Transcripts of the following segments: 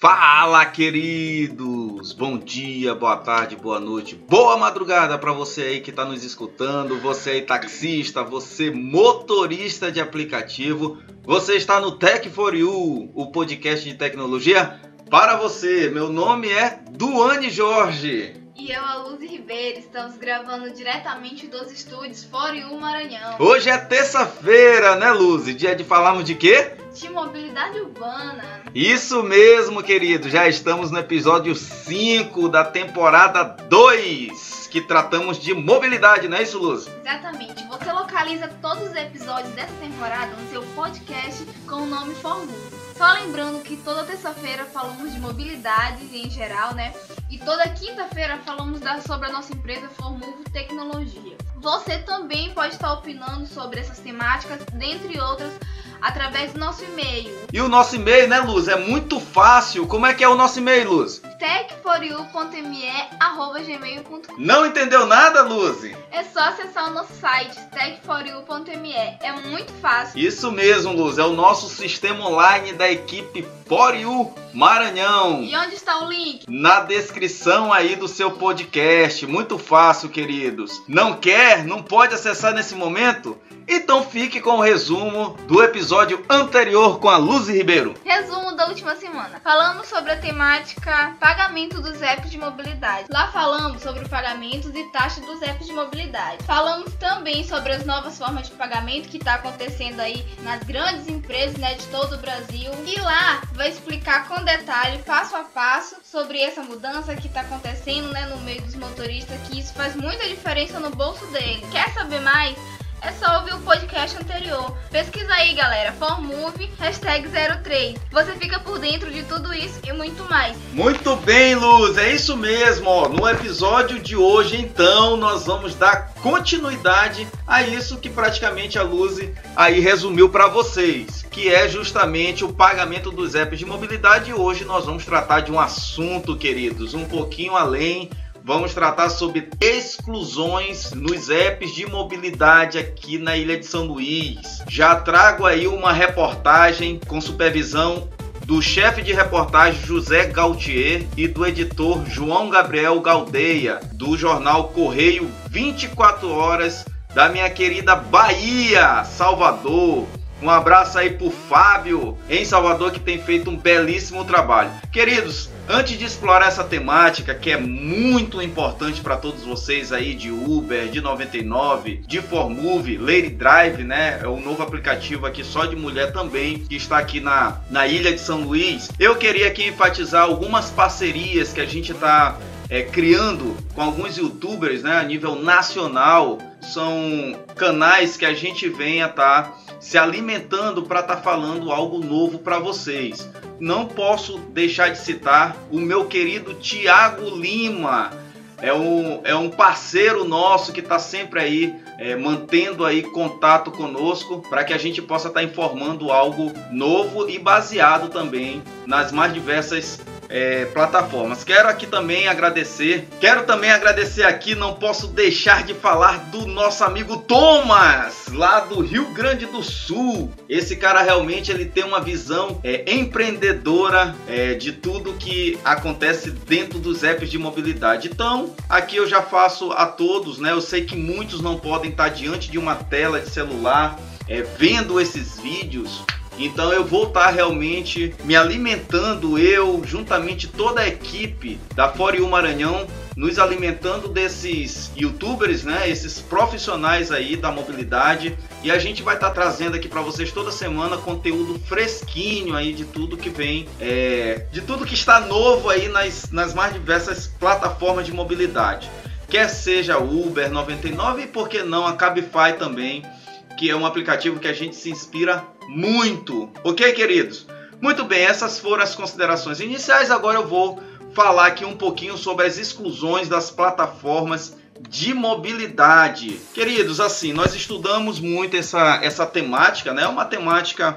Fala, queridos! Bom dia, boa tarde, boa noite, boa madrugada para você aí que está nos escutando, você aí taxista, você motorista de aplicativo, você está no Tech for You, o podcast de tecnologia para você. Meu nome é Duane Jorge. E eu, a Luz Ribeiro, estamos gravando diretamente dos estúdios For You Maranhão. Hoje é terça-feira, né, Luz? Dia de falarmos de quê? De mobilidade urbana. Isso mesmo, querido. Já estamos no episódio 5 da temporada 2, que tratamos de mobilidade, não é isso, Luz? Exatamente. Você localiza todos os episódios dessa temporada no seu podcast com o nome Formula. Só lembrando que toda terça-feira falamos de mobilidade em geral, né? E toda quinta-feira falamos da, sobre a nossa empresa Formuvo Tecnologia. Você também pode estar opinando sobre essas temáticas, dentre outras, através do nosso e-mail. E o nosso e-mail, né, Luz? É muito fácil. Como é que é o nosso e-mail, Luz? techforyou.me@gmail.com. Não entendeu nada, Luz? É só acessar o nosso site techforyou.me. É muito fácil. Isso mesmo, Luz. É o nosso sistema online da equipe For You Maranhão. E onde está o link? Na descrição aí do seu podcast. Muito fácil, queridos. Não quer? Não pode acessar nesse momento? Então fique com o resumo do episódio anterior com a Luzi Ribeiro. Resumo da última semana. Falamos sobre a temática pagamento dos apps de mobilidade. Lá falamos sobre o pagamento e taxa dos apps de mobilidade. Falamos também sobre as novas formas de pagamento que está acontecendo aí nas grandes empresas né, de todo o Brasil. E lá vai explicar com detalhe, passo a passo, sobre essa mudança que está acontecendo né, no meio dos motoristas, que isso faz muita diferença no bolso dele. Quer saber mais? É só ouvir o podcast anterior. Pesquisa aí, galera. ForMove, hashtag 03. Você fica por dentro de tudo isso e muito mais. Muito bem, Luz. É isso mesmo. No episódio de hoje, então, nós vamos dar continuidade a isso que praticamente a Luz aí resumiu para vocês, que é justamente o pagamento dos apps de mobilidade. E hoje nós vamos tratar de um assunto, queridos, um pouquinho além Vamos tratar sobre exclusões nos apps de mobilidade aqui na Ilha de São Luís. Já trago aí uma reportagem com supervisão do chefe de reportagem José Gautier e do editor João Gabriel Galdeia, do jornal Correio 24 Horas da minha querida Bahia, Salvador. Um abraço aí pro Fábio em Salvador que tem feito um belíssimo trabalho. Queridos, antes de explorar essa temática que é muito importante para todos vocês aí de Uber, de 99, de Formove, Lady Drive, né? É o novo aplicativo aqui só de mulher também que está aqui na, na ilha de São Luís. Eu queria aqui enfatizar algumas parcerias que a gente está é, criando com alguns youtubers né, a nível nacional. São canais que a gente venha estar. Tá se alimentando para estar tá falando algo novo para vocês. Não posso deixar de citar o meu querido Tiago Lima. É um, é um parceiro nosso que está sempre aí é, mantendo aí contato conosco para que a gente possa estar tá informando algo novo e baseado também nas mais diversas é, plataformas. Quero aqui também agradecer, quero também agradecer aqui, não posso deixar de falar do nosso amigo Thomas, lá do Rio Grande do Sul. Esse cara realmente ele tem uma visão é, empreendedora é, de tudo que acontece dentro dos apps de mobilidade. Então, aqui eu já faço a todos, né? Eu sei que muitos não podem estar diante de uma tela de celular é, vendo esses vídeos então eu vou estar realmente me alimentando, eu, juntamente toda a equipe da Fora Maranhão, nos alimentando desses youtubers, né? Esses profissionais aí da mobilidade. E a gente vai estar trazendo aqui para vocês toda semana conteúdo fresquinho aí de tudo que vem, é, de tudo que está novo aí nas, nas mais diversas plataformas de mobilidade. Quer seja Uber 99 e por que não a Cabify também, que é um aplicativo que a gente se inspira muito. Ok, queridos? Muito bem, essas foram as considerações iniciais. Agora eu vou falar aqui um pouquinho sobre as exclusões das plataformas de mobilidade. Queridos, assim, nós estudamos muito essa, essa temática, né? Uma temática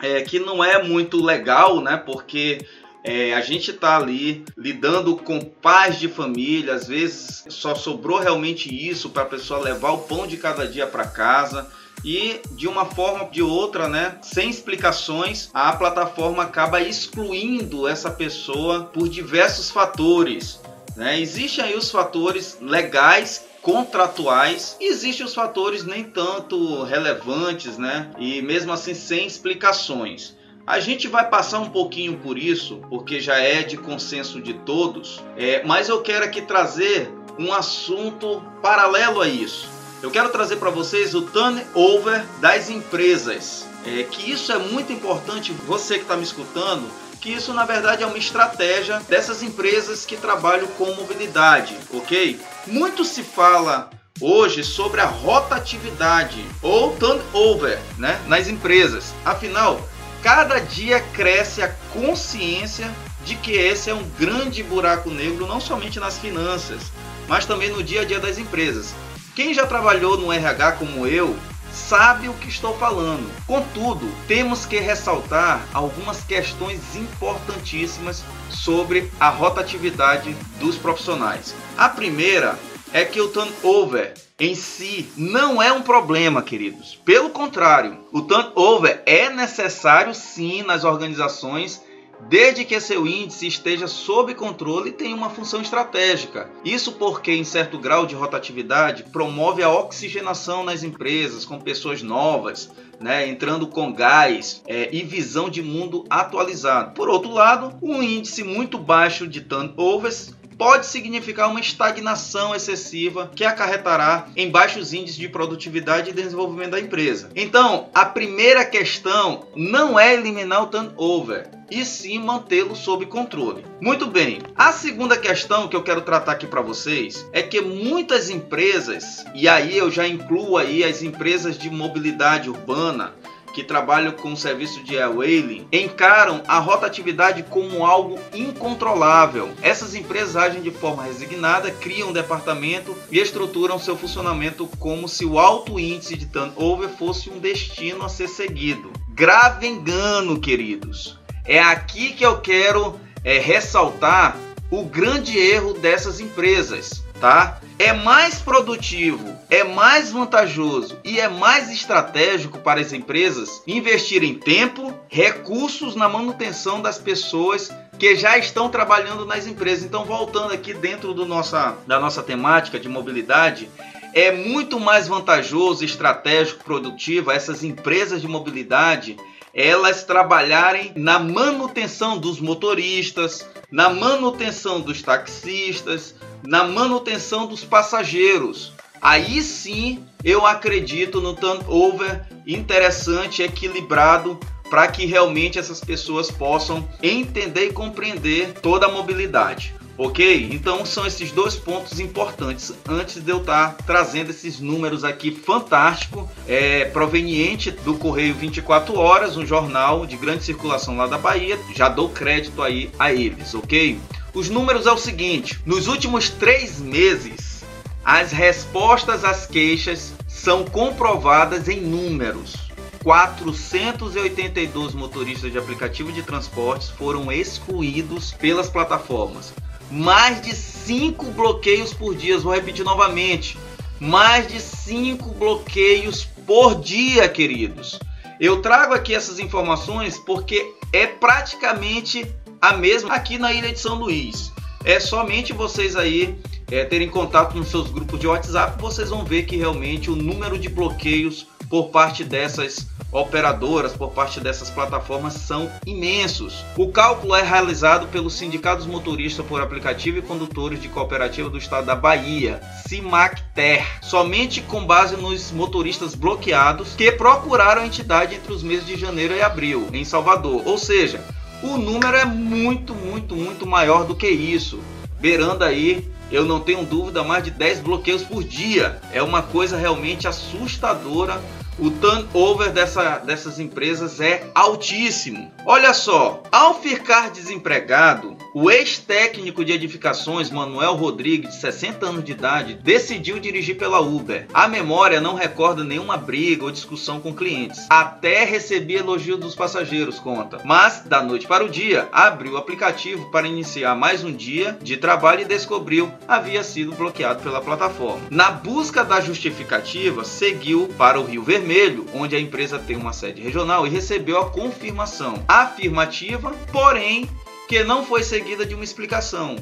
é, que não é muito legal, né? Porque é, a gente está ali lidando com pais de família, às vezes só sobrou realmente isso para a pessoa levar o pão de cada dia para casa e de uma forma ou de outra, né, sem explicações, a plataforma acaba excluindo essa pessoa por diversos fatores. Né? Existem aí os fatores legais contratuais. Existem os fatores nem tanto relevantes, né? E mesmo assim sem explicações. A gente vai passar um pouquinho por isso, porque já é de consenso de todos, é, mas eu quero aqui trazer um assunto paralelo a isso. Eu quero trazer para vocês o turnover das empresas. É, que isso é muito importante, você que está me escutando, que isso na verdade é uma estratégia dessas empresas que trabalham com mobilidade, ok? Muito se fala hoje sobre a rotatividade ou turnover né, nas empresas. Afinal, cada dia cresce a consciência de que esse é um grande buraco negro, não somente nas finanças, mas também no dia a dia das empresas. Quem já trabalhou no RH como eu, sabe o que estou falando. Contudo, temos que ressaltar algumas questões importantíssimas sobre a rotatividade dos profissionais. A primeira é que o turnover em si não é um problema, queridos. Pelo contrário, o turnover é necessário sim nas organizações desde que seu índice esteja sob controle e tenha uma função estratégica. Isso porque, em certo grau de rotatividade, promove a oxigenação nas empresas com pessoas novas, né, entrando com gás é, e visão de mundo atualizado. Por outro lado, um índice muito baixo de turnovers pode significar uma estagnação excessiva que acarretará em baixos índices de produtividade e desenvolvimento da empresa. Então, a primeira questão não é eliminar o turnover, e sim mantê-lo sob controle. Muito bem. A segunda questão que eu quero tratar aqui para vocês é que muitas empresas, e aí eu já incluo aí as empresas de mobilidade urbana, que trabalham com o serviço de e-whaling encaram a rotatividade como algo incontrolável. Essas empresas agem de forma resignada, criam um departamento e estruturam seu funcionamento como se o alto índice de turnover fosse um destino a ser seguido. Grave engano, queridos. É aqui que eu quero é, ressaltar o grande erro dessas empresas, tá? é mais produtivo, é mais vantajoso e é mais estratégico para as empresas investirem tempo, recursos na manutenção das pessoas que já estão trabalhando nas empresas. Então, voltando aqui dentro do nossa, da nossa temática de mobilidade, é muito mais vantajoso, estratégico, produtivo essas empresas de mobilidade elas trabalharem na manutenção dos motoristas, na manutenção dos taxistas, na manutenção dos passageiros. Aí sim eu acredito no turnover interessante, equilibrado, para que realmente essas pessoas possam entender e compreender toda a mobilidade. Ok? Então são esses dois pontos importantes antes de eu estar trazendo esses números aqui fantástico, é, proveniente do Correio 24 Horas, um jornal de grande circulação lá da Bahia. Já dou crédito aí a eles, ok? Os números é o seguinte: nos últimos três meses, as respostas às queixas são comprovadas em números. 482 motoristas de aplicativo de transportes foram excluídos pelas plataformas. Mais de 5 bloqueios por dia, vou repetir novamente. Mais de 5 bloqueios por dia, queridos. Eu trago aqui essas informações porque é praticamente a mesma aqui na Ilha de São Luís. É somente vocês aí é, terem contato nos seus grupos de WhatsApp, vocês vão ver que realmente o número de bloqueios por parte dessas operadoras, por parte dessas plataformas, são imensos. O cálculo é realizado pelos sindicatos motoristas por aplicativo e condutores de cooperativa do estado da Bahia, CIMACTER, somente com base nos motoristas bloqueados que procuraram a entidade entre os meses de janeiro e abril, em Salvador. Ou seja, o número é muito, muito, muito maior do que isso, beirando aí, eu não tenho dúvida, mais de 10 bloqueios por dia. É uma coisa realmente assustadora o turnover dessa, dessas empresas é altíssimo. Olha só, ao ficar desempregado, o ex-técnico de edificações Manuel Rodrigues, de 60 anos de idade, decidiu dirigir pela Uber. A memória não recorda nenhuma briga ou discussão com clientes. Até recebi elogio dos passageiros, conta. Mas, da noite para o dia, abriu o aplicativo para iniciar mais um dia de trabalho e descobriu havia sido bloqueado pela plataforma. Na busca da justificativa, seguiu para o Rio Vermelho Vermelho, onde a empresa tem uma sede regional, e recebeu a confirmação afirmativa, porém que não foi seguida de uma explicação.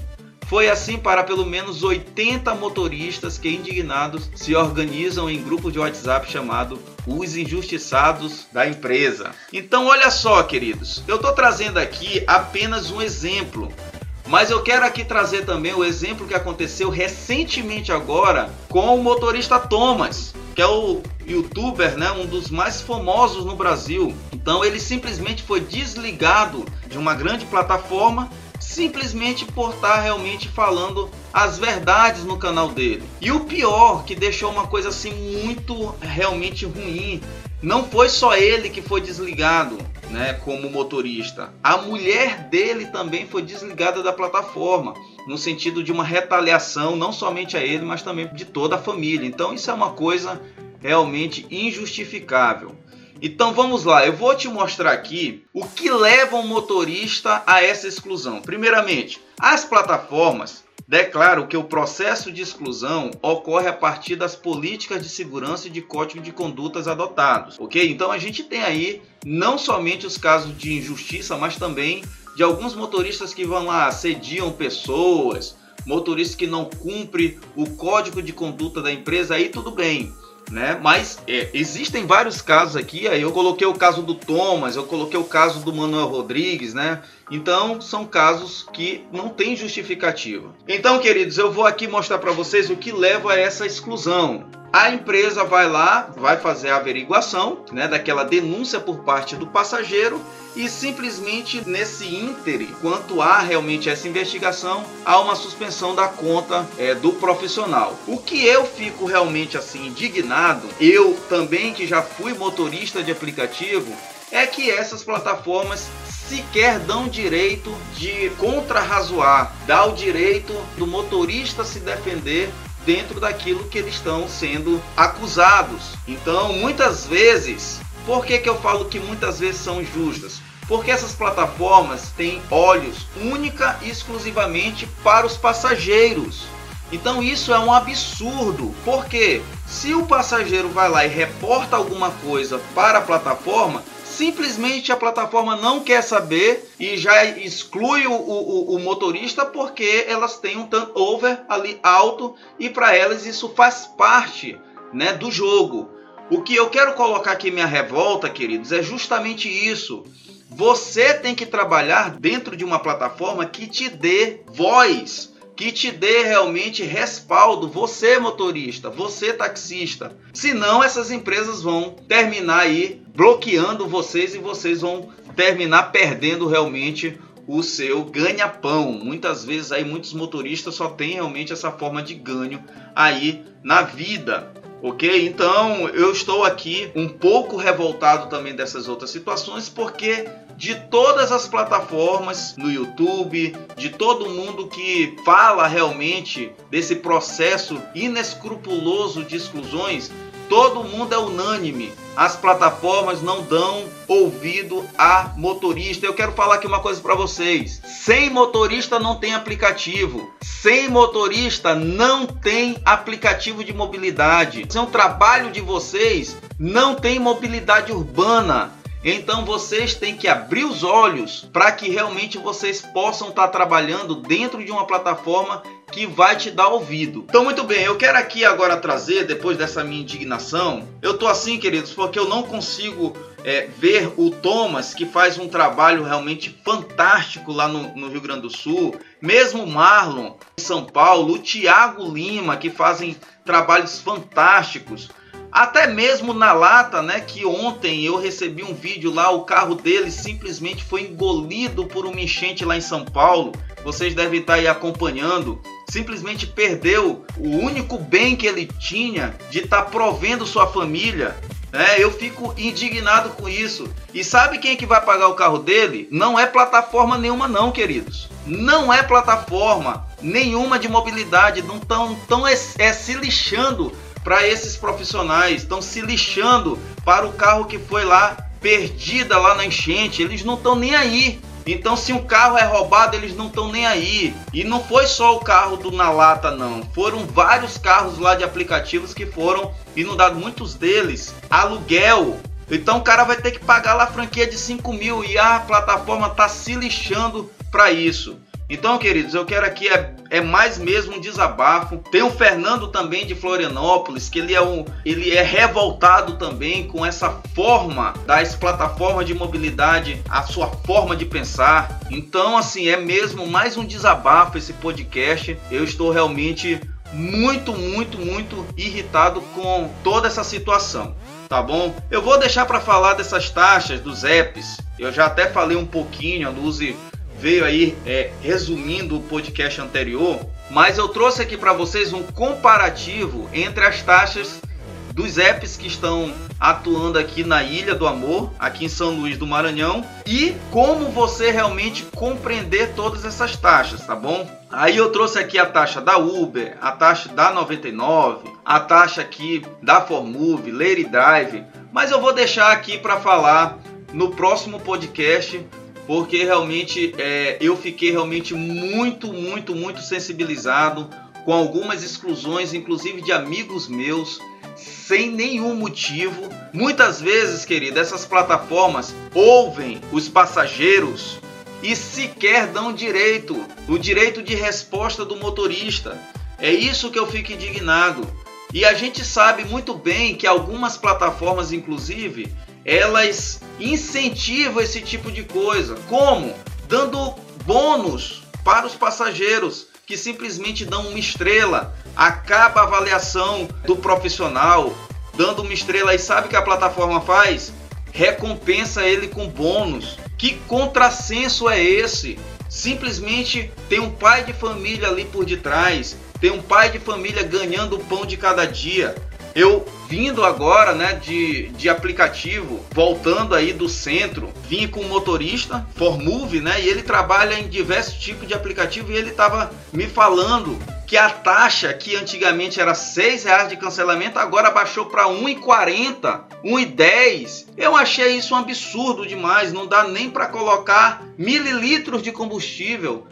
Foi assim para pelo menos 80 motoristas que, indignados, se organizam em grupo de WhatsApp chamado Os Injustiçados da Empresa. Então, olha só, queridos, eu estou trazendo aqui apenas um exemplo. Mas eu quero aqui trazer também o exemplo que aconteceu recentemente agora com o motorista Thomas, que é o youtuber, né, um dos mais famosos no Brasil. Então ele simplesmente foi desligado de uma grande plataforma simplesmente por estar tá realmente falando as verdades no canal dele. E o pior, que deixou uma coisa assim muito realmente ruim, não foi só ele que foi desligado, né, como motorista. A mulher dele também foi desligada da plataforma, no sentido de uma retaliação não somente a ele, mas também de toda a família. Então isso é uma coisa realmente injustificável. Então vamos lá, eu vou te mostrar aqui o que leva um motorista a essa exclusão. Primeiramente, as plataformas declaram que o processo de exclusão ocorre a partir das políticas de segurança e de código de condutas adotados, ok? Então a gente tem aí não somente os casos de injustiça, mas também de alguns motoristas que vão lá, assediam pessoas, motoristas que não cumprem o código de conduta da empresa, aí tudo bem né? Mas é, existem vários casos aqui. Aí eu coloquei o caso do Thomas, eu coloquei o caso do Manuel Rodrigues, né? Então são casos que não tem justificativa. Então, queridos, eu vou aqui mostrar para vocês o que leva a essa exclusão. A empresa vai lá, vai fazer a averiguação, né, daquela denúncia por parte do passageiro e simplesmente nesse íntere, quanto há realmente essa investigação, há uma suspensão da conta é, do profissional. O que eu fico realmente assim indignado, eu também que já fui motorista de aplicativo, é que essas plataformas sequer dão direito de contrarrazoar, dá o direito do motorista se defender dentro daquilo que eles estão sendo acusados. Então, muitas vezes, por que, que eu falo que muitas vezes são justas? Porque essas plataformas têm olhos única e exclusivamente para os passageiros. Então isso é um absurdo, porque se o passageiro vai lá e reporta alguma coisa para a plataforma, simplesmente a plataforma não quer saber e já exclui o, o, o motorista porque elas têm um turnover ali alto e para elas isso faz parte né, do jogo. O que eu quero colocar aqui minha revolta, queridos, é justamente isso. Você tem que trabalhar dentro de uma plataforma que te dê voz que te dê realmente respaldo, você motorista, você taxista. Senão essas empresas vão terminar aí bloqueando vocês e vocês vão terminar perdendo realmente o seu ganha-pão. Muitas vezes aí muitos motoristas só têm realmente essa forma de ganho aí na vida. Ok? Então eu estou aqui um pouco revoltado também dessas outras situações, porque de todas as plataformas no YouTube, de todo mundo que fala realmente desse processo inescrupuloso de exclusões, todo mundo é unânime. As plataformas não dão ouvido a motorista. Eu quero falar aqui uma coisa para vocês. Sem motorista não tem aplicativo. Sem motorista não tem aplicativo de mobilidade. Isso é um trabalho de vocês. Não tem mobilidade urbana. Então vocês têm que abrir os olhos para que realmente vocês possam estar tá trabalhando dentro de uma plataforma que vai te dar ouvido. Então, muito bem, eu quero aqui agora trazer, depois dessa minha indignação, eu tô assim, queridos, porque eu não consigo é, ver o Thomas, que faz um trabalho realmente fantástico lá no, no Rio Grande do Sul, mesmo o Marlon em São Paulo, o Thiago Lima, que fazem trabalhos fantásticos. Até mesmo na lata, né? Que ontem eu recebi um vídeo lá, o carro dele simplesmente foi engolido por uma enchente lá em São Paulo. Vocês devem estar aí acompanhando. Simplesmente perdeu o único bem que ele tinha de estar provendo sua família. É, eu fico indignado com isso. E sabe quem é que vai pagar o carro dele? Não é plataforma nenhuma, não, queridos. Não é plataforma nenhuma de mobilidade. Não estão tão é, é se lixando para esses profissionais, estão se lixando para o carro que foi lá perdida lá na enchente. Eles não estão nem aí. Então, se um carro é roubado, eles não estão nem aí. E não foi só o carro do Na Lata, não. Foram vários carros lá de aplicativos que foram inundados, muitos deles aluguel. Então, o cara vai ter que pagar lá a franquia de 5 mil e a plataforma tá se lixando para isso. Então, queridos, eu quero aqui é, é, mais mesmo um desabafo. Tem o Fernando também de Florianópolis, que ele é um, ele é revoltado também com essa forma das plataformas de mobilidade, a sua forma de pensar. Então, assim, é mesmo mais um desabafo esse podcast. Eu estou realmente muito, muito, muito irritado com toda essa situação tá bom? Eu vou deixar para falar dessas taxas dos apps. Eu já até falei um pouquinho, a Luzi veio aí é, resumindo o podcast anterior, mas eu trouxe aqui para vocês um comparativo entre as taxas dos apps que estão atuando aqui na Ilha do Amor, aqui em São Luís do Maranhão, e como você realmente compreender todas essas taxas, tá bom? Aí eu trouxe aqui a taxa da Uber, a taxa da 99, a taxa aqui da Formove, Lady Drive, mas eu vou deixar aqui para falar no próximo podcast porque realmente é, eu fiquei realmente muito, muito, muito sensibilizado com algumas exclusões, inclusive de amigos meus, sem nenhum motivo. Muitas vezes, querido, essas plataformas ouvem os passageiros e sequer dão direito, o direito de resposta do motorista. É isso que eu fico indignado. E a gente sabe muito bem que algumas plataformas, inclusive, elas incentivam esse tipo de coisa. Como? Dando bônus para os passageiros que simplesmente dão uma estrela, acaba a avaliação do profissional, dando uma estrela e sabe o que a plataforma faz? Recompensa ele com bônus. Que contrassenso é esse? Simplesmente tem um pai de família ali por detrás, tem um pai de família ganhando o pão de cada dia. Eu vindo agora, né, de, de aplicativo, voltando aí do centro, vim com um motorista, Formove, né, e ele trabalha em diversos tipos de aplicativo e ele estava me falando que a taxa que antigamente era seis reais de cancelamento agora baixou para 1,40, 1,10. Eu achei isso um absurdo demais, não dá nem para colocar mililitros de combustível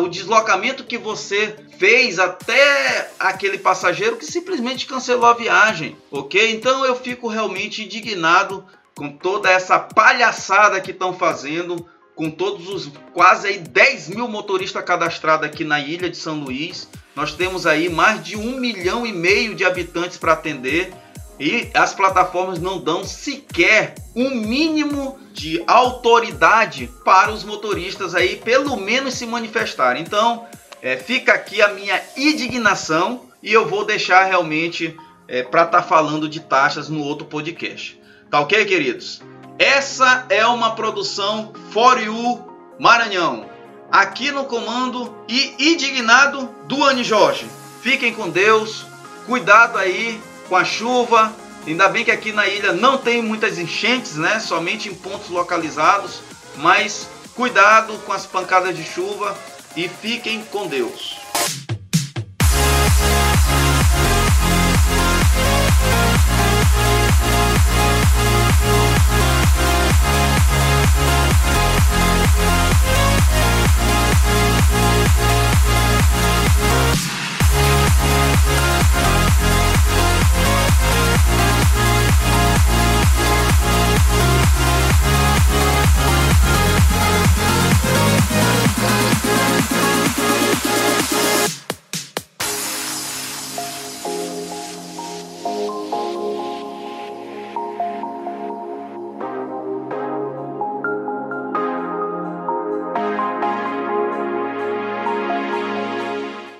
o deslocamento que você fez até aquele passageiro que simplesmente cancelou a viagem, ok? Então eu fico realmente indignado com toda essa palhaçada que estão fazendo, com todos os quase aí 10 mil motoristas cadastrados aqui na ilha de São Luís. Nós temos aí mais de um milhão e meio de habitantes para atender e as plataformas não dão sequer um mínimo de autoridade para os motoristas aí, pelo menos se manifestarem. Então, é, fica aqui a minha indignação e eu vou deixar realmente é, para estar tá falando de taxas no outro podcast. Tá ok, queridos? Essa é uma produção For You Maranhão. Aqui no comando e indignado do Anne Jorge. Fiquem com Deus. Cuidado aí com a chuva. Ainda bem que aqui na ilha não tem muitas enchentes, né? Somente em pontos localizados. Mas cuidado com as pancadas de chuva e fiquem com Deus.